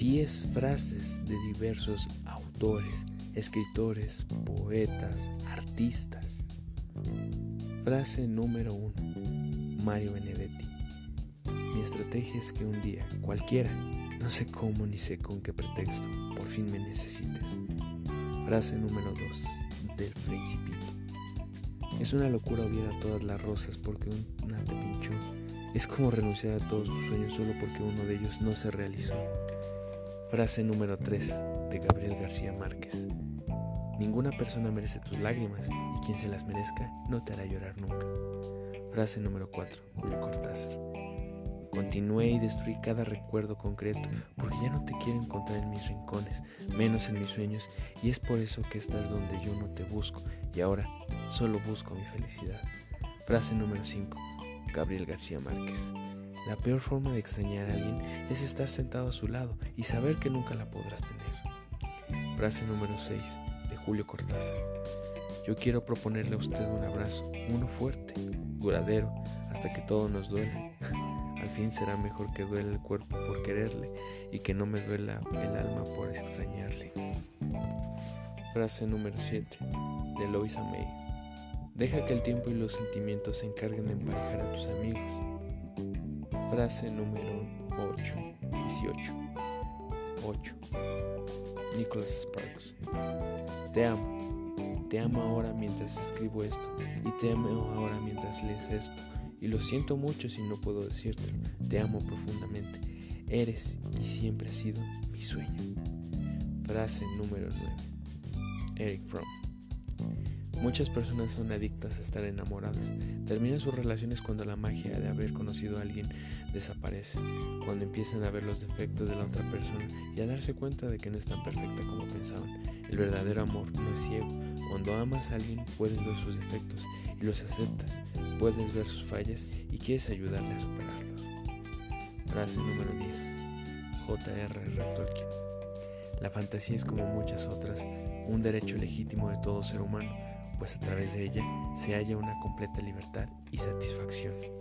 10 frases de diversos autores, escritores, poetas, artistas. Frase número 1. Mario Benedetti. Mi estrategia es que un día, cualquiera, no sé cómo ni sé con qué pretexto, por fin me necesites. Frase número 2. Del Principito. Es una locura odiar a todas las rosas porque una te pinchó. Es como renunciar a todos tus sueños solo porque uno de ellos no se realizó. Frase número 3 de Gabriel García Márquez. Ninguna persona merece tus lágrimas y quien se las merezca no te hará llorar nunca. Frase número 4, Julio Cortázar. Continué y destruí cada recuerdo concreto porque ya no te quiero encontrar en mis rincones, menos en mis sueños, y es por eso que estás donde yo no te busco y ahora solo busco mi felicidad. Frase número 5, Gabriel García Márquez. La peor forma de extrañar a alguien es estar sentado a su lado y saber que nunca la podrás tener. Frase número 6 de Julio Cortázar. Yo quiero proponerle a usted un abrazo, uno fuerte, duradero, hasta que todo nos duele. Al fin será mejor que duele el cuerpo por quererle y que no me duela el alma por extrañarle. Frase número 7 de Loisa May. Deja que el tiempo y los sentimientos se encarguen de emparejar a tus amigos Frase número 8, 18. 8. Nicholas Sparks. Te amo. Te amo ahora mientras escribo esto. Y te amo ahora mientras lees esto. Y lo siento mucho si no puedo decírtelo. Te amo profundamente. Eres y siempre has sido mi sueño. Frase número 9. Eric Fromm. Muchas personas son adictas a estar enamoradas. Terminan sus relaciones cuando la magia de haber conocido a alguien desaparece, cuando empiezan a ver los defectos de la otra persona y a darse cuenta de que no es tan perfecta como pensaban. El verdadero amor no es ciego. Cuando amas a alguien puedes ver sus defectos y los aceptas, puedes ver sus fallas y quieres ayudarle a superarlos. Frase número 10. J.R.R. Tolkien. La fantasía es como muchas otras, un derecho legítimo de todo ser humano pues a través de ella se halla una completa libertad y satisfacción.